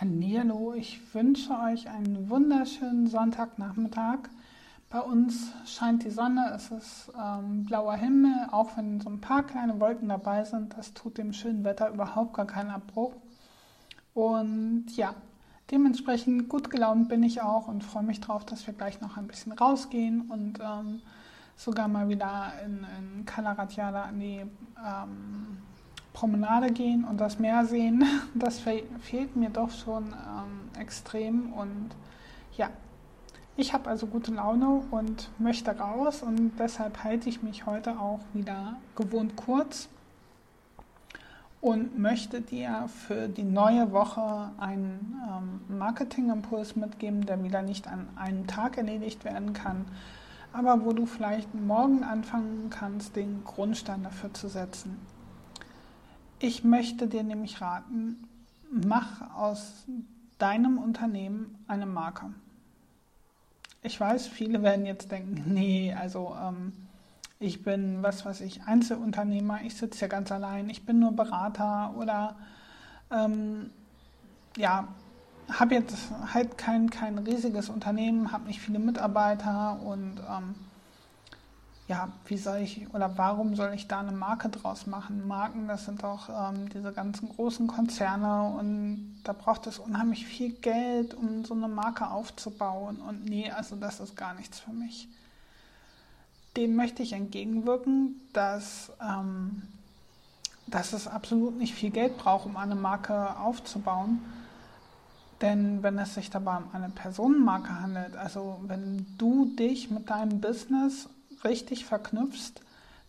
Hallo, ich wünsche euch einen wunderschönen Sonntagnachmittag. Bei uns scheint die Sonne, es ist ähm, blauer Himmel, auch wenn so ein paar kleine Wolken dabei sind. Das tut dem schönen Wetter überhaupt gar keinen Abbruch. Und ja, dementsprechend gut gelaunt bin ich auch und freue mich drauf, dass wir gleich noch ein bisschen rausgehen und ähm, sogar mal wieder in, in Kalaratjada an die ähm, Promenade gehen und das Meer sehen, das fe fehlt mir doch schon ähm, extrem. Und ja, ich habe also gute Laune und möchte raus und deshalb halte ich mich heute auch wieder gewohnt kurz und möchte dir für die neue Woche einen ähm, Marketingimpuls mitgeben, der wieder nicht an einem Tag erledigt werden kann, aber wo du vielleicht morgen anfangen kannst, den Grundstein dafür zu setzen. Ich möchte dir nämlich raten, mach aus deinem Unternehmen eine Marke. Ich weiß, viele werden jetzt denken, nee, also ähm, ich bin, was weiß ich, Einzelunternehmer, ich sitze ja ganz allein, ich bin nur Berater oder ähm, ja, habe jetzt halt kein, kein riesiges Unternehmen, habe nicht viele Mitarbeiter und ähm, ja, wie soll ich oder warum soll ich da eine Marke draus machen? Marken, das sind doch ähm, diese ganzen großen Konzerne und da braucht es unheimlich viel Geld, um so eine Marke aufzubauen. Und nee, also das ist gar nichts für mich. Dem möchte ich entgegenwirken, dass, ähm, dass es absolut nicht viel Geld braucht, um eine Marke aufzubauen. Denn wenn es sich dabei um eine Personenmarke handelt, also wenn du dich mit deinem Business richtig verknüpfst,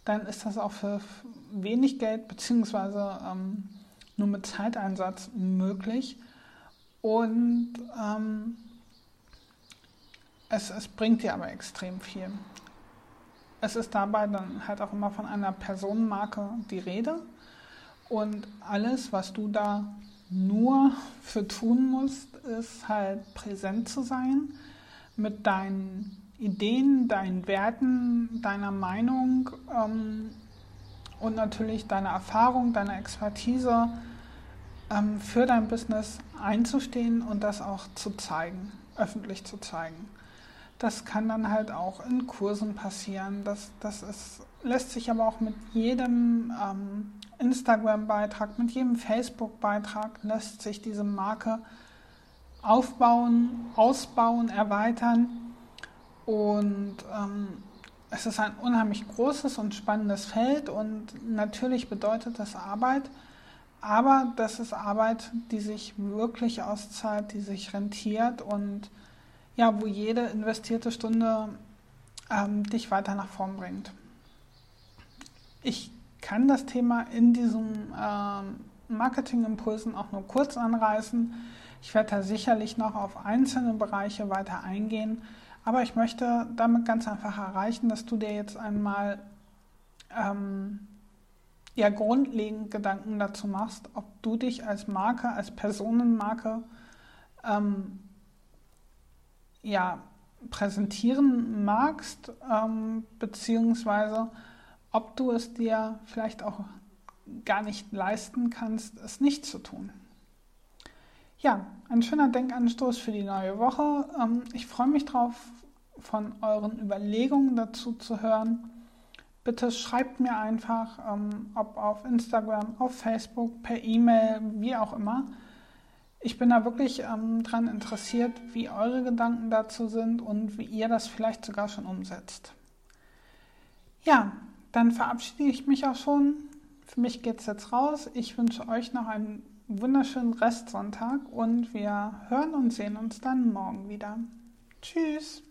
dann ist das auch für wenig Geld beziehungsweise ähm, nur mit Zeiteinsatz möglich. Und ähm, es, es bringt dir aber extrem viel. Es ist dabei dann halt auch immer von einer Personenmarke die Rede. Und alles, was du da nur für tun musst, ist halt präsent zu sein mit deinen Ideen, deinen Werten, deiner Meinung ähm, und natürlich deiner Erfahrung, deiner Expertise ähm, für dein Business einzustehen und das auch zu zeigen, öffentlich zu zeigen. Das kann dann halt auch in Kursen passieren. Das, das ist, lässt sich aber auch mit jedem ähm, Instagram-Beitrag, mit jedem Facebook-Beitrag lässt sich diese Marke aufbauen, ausbauen, erweitern und ähm, es ist ein unheimlich großes und spannendes Feld und natürlich bedeutet das Arbeit, aber das ist Arbeit, die sich wirklich auszahlt, die sich rentiert und ja, wo jede investierte Stunde ähm, dich weiter nach vorn bringt. Ich kann das Thema in diesen ähm, Marketingimpulsen auch nur kurz anreißen. Ich werde da sicherlich noch auf einzelne Bereiche weiter eingehen. Aber ich möchte damit ganz einfach erreichen, dass du dir jetzt einmal ähm, ja, grundlegend Gedanken dazu machst, ob du dich als Marke, als Personenmarke ähm, ja, präsentieren magst, ähm, beziehungsweise ob du es dir vielleicht auch gar nicht leisten kannst, es nicht zu tun. Ja, ein schöner Denkanstoß für die neue Woche. Ähm, ich freue mich drauf, von euren Überlegungen dazu zu hören. Bitte schreibt mir einfach, ähm, ob auf Instagram, auf Facebook, per E-Mail, wie auch immer. Ich bin da wirklich ähm, dran interessiert, wie eure Gedanken dazu sind und wie ihr das vielleicht sogar schon umsetzt. Ja, dann verabschiede ich mich auch schon. Für mich geht es jetzt raus. Ich wünsche euch noch einen wunderschönen Restsonntag und wir hören und sehen uns dann morgen wieder. Tschüss.